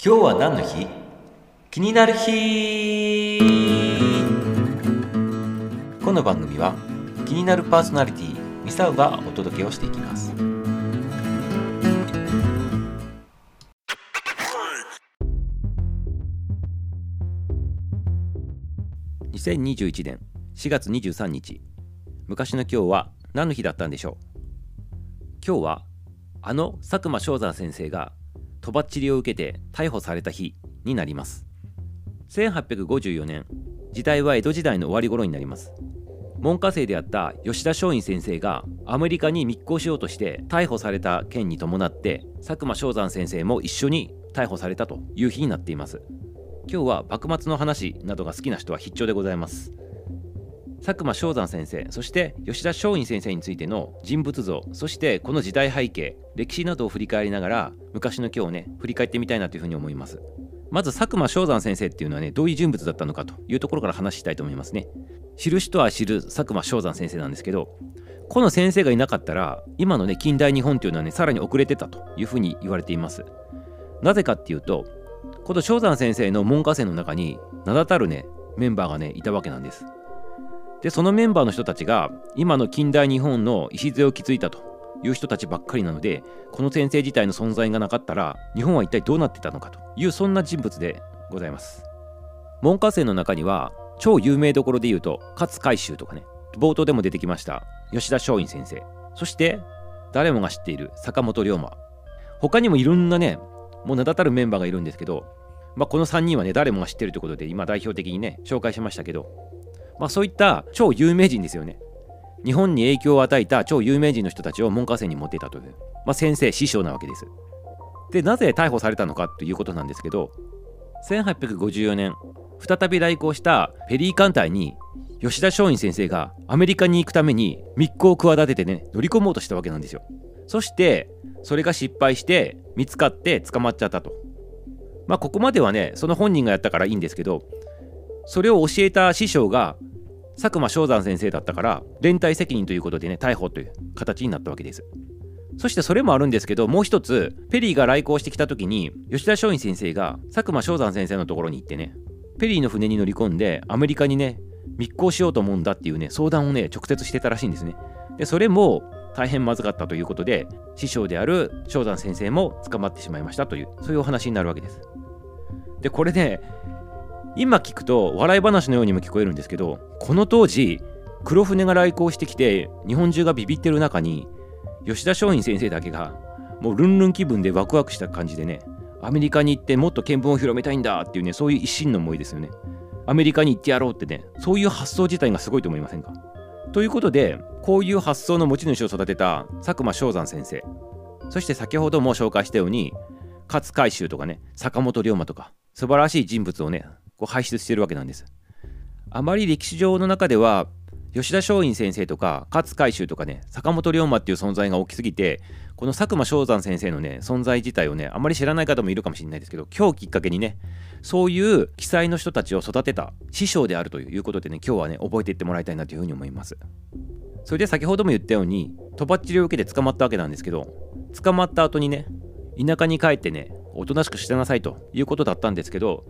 今日は何の日？気になる日。この番組は気になるパーソナリティミサウがお届けをしていきます。2021年4月23日。昔の今日は何の日だったんでしょう？今日はあの佐久間正山先生がとばっちりを受けて逮捕された日になります。1854年時代は江戸時代の終わり頃になります。門下生であった吉田松陰先生がアメリカに密航しようとして逮捕された件に伴って佐久間正山先生も一緒に逮捕されたという日になっています。今日は幕末の話などが好きな人は必聴でございます。佐久間正山先生そして吉田松陰先生についての人物像そしてこの時代背景歴史などを振り返りながら昔の今日をね振り返ってみたいなというふうに思います。まず佐久間正山先生っていうのはねどういう人物だったのかというところから話したいと思いますね。知る人は知る佐久間正山先生なんですけどこの先生がいなかったら今のね近代日本っていうのはねさらに遅れてたというふうに言われています。なぜかっていうとこの正山先生の門下生の中に名だたるねメンバーがねいたわけなんです。でそのメンバーの人たちが今の近代日本の礎を築いたという人たちばっかりなのでこの先生自体の存在がなかったら日本は一体どうなってたのかというそんな人物でございます。門下生の中には超有名どころで言うと勝海舟とかね冒頭でも出てきました吉田松陰先生。そして誰もが知っている坂本龍馬。他にもいろんなねもう名だたるメンバーがいるんですけど、まあ、この3人はね誰もが知ってるということで今代表的にね紹介しましたけどまあ、そういった超有名人ですよね。日本に影響を与えた超有名人の人たちを門下生に持っていたという、まあ、先生師匠なわけです。でなぜ逮捕されたのかということなんですけど1854年再び来航したペリー艦隊に吉田松陰先生がアメリカに行くために密航を企ててね乗り込もうとしたわけなんですよ。そしてそれが失敗して見つかって捕まっちゃったと。まあここまではねその本人がやったからいいんですけどそれを教えた師匠が佐久間正山先生だったから連帯責任ということでね逮捕という形になったわけです。そしてそれもあるんですけどもう一つペリーが来航してきた時に吉田松陰先生が佐久間正山先生のところに行ってねペリーの船に乗り込んでアメリカにね密航しようと思うんだっていうね相談をね直接してたらしいんですね。でそれも大変まずかったということで師匠である正山先生も捕まってしまいましたというそういうお話になるわけです。でこれね今聞くと笑い話のようにも聞こえるんですけどこの当時黒船が来航してきて日本中がビビってる中に吉田松陰先生だけがもうルンルン気分でワクワクした感じでねアメリカに行ってもっと見聞を広めたいんだっていうねそういう一心の思いですよね。アメリカに行ってやろうってねそういう発想自体がすごいと思いませんか？ということでこういう発想の持ち主を育てた佐久間正山先生。そして先ほども紹介したように勝海舟とかね坂本龍馬とか素晴らしい人物をねこう輩出してるわけなんです。あまり歴史上の中では吉田松陰先生とか勝海舟とかね坂本龍馬っていう存在が大きすぎてこの佐久間正山先生のね存在自体をねあまり知らない方もいるかもしれないですけど今日きっかけにねそういう記載の人たちを育てた師匠であるということでね今日はね覚えていってもらいたいなというふうに思いますそれで先ほども言ったようにとばっちりを受けて捕まったわけなんですけど捕まった後にね田舎に帰ってねおとなしくしてなさいということだったんですけど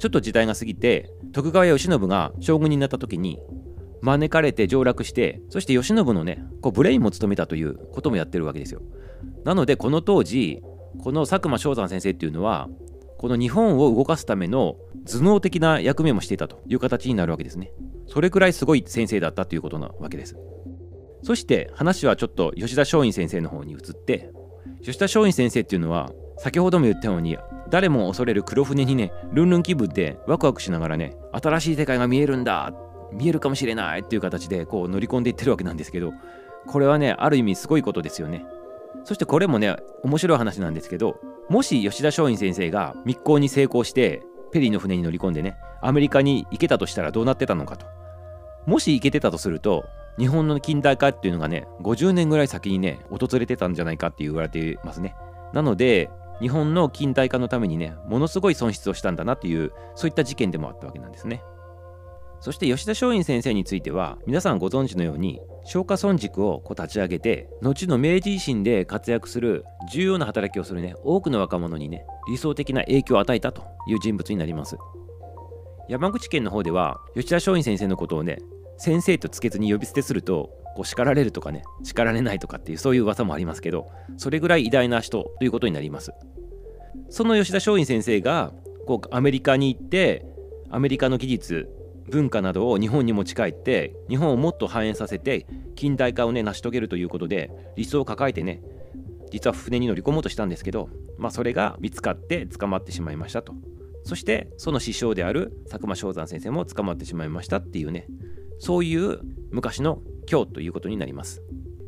ちょっと時代が過ぎて徳川慶喜が将軍になった時に招かれて上洛してそして慶喜のねこうブレインも務めたということもやってるわけですよ。なのでこの当時この佐久間正山先生っていうのはこの日本を動かすための頭脳的な役目もしていたという形になるわけですね。それくらいすごい先生だったということなわけです。そして話はちょっと吉田松陰先生の方に移って吉田松陰先生っていうのは先ほども言ったように誰も恐れる黒船にねルンルン気分でワクワクしながらね新しい世界が見えるんだ見えるかもしれないっていう形でこう乗り込んでいってるわけなんですけどこれはねある意味すごいことですよね。そしてこれもね面白い話なんですけどもし吉田松陰先生が密航に成功してペリーの船に乗り込んでねアメリカに行けたとしたらどうなってたのかと。もし行けてたとすると日本の近代化っていうのがね50年ぐらい先にね訪れてたんじゃないかって言われていますね。なので日本の近代化のためにねものすごい損失をしたんだなっていうそういった事件でもあったわけなんですね。そして吉田松陰先生については皆さんご存知のように松下村塾をこう立ち上げて後の明治維新で活躍する重要な働きをするね多くの若者にね理想的な影響を与えたという人物になります。山口県の方では吉田松陰先生のことをね先生とつけずに呼び捨てするとこう叱られるとかね叱られないとかっていうそういう噂もありますけどそれぐらい偉大な人ということになります。その吉田松陰先生がこうアメリカに行ってアメリカの技術文化などを日本に持ち帰って日本をもっと繁栄させて近代化をね成し遂げるということで理想を抱えてね実は船に乗り込もうとしたんですけど、まあ、それが見つかって捕まってしまいましたと。そしてその師匠である佐久間象山先生も捕まってしまいましたっていうねそういう昔の今日ということになります。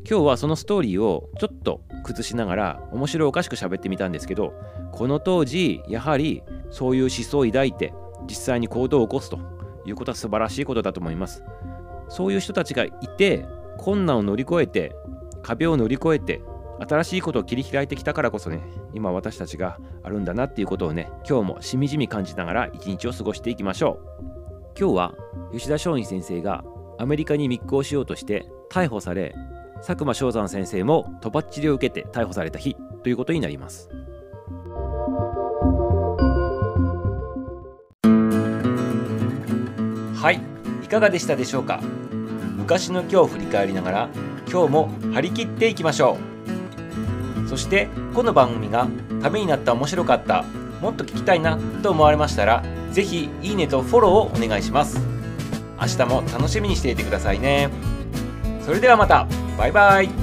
今日はそのストーリーをちょっと崩しながら面白おかしく喋ってみたんですけどこの当時やはりそういう思想を抱いて実際に行動を起こすということは素晴らしいことだと思います。そういう人たちがいて困難を乗り越えて壁を乗り越えて新しいことを切り開いてきたからこそね今私たちがあるんだなっていうことをね今日もしみじみ感じながら一日を過ごしていきましょう。今日は吉田松陰先生がアメリカに密航しようとして逮捕され佐久間象山先生もとばっちりを受けて逮捕された日ということになります。はいいかがでしたでしょうか？昔の今日を振り返りながら今日も張り切っていきましょう。そしてこの番組がためになった面白かったもっと聞きたいなと思われましたらぜひいいねとフォローをお願いします。明日も楽しみにしていてくださいね。それではまた。バイバイ。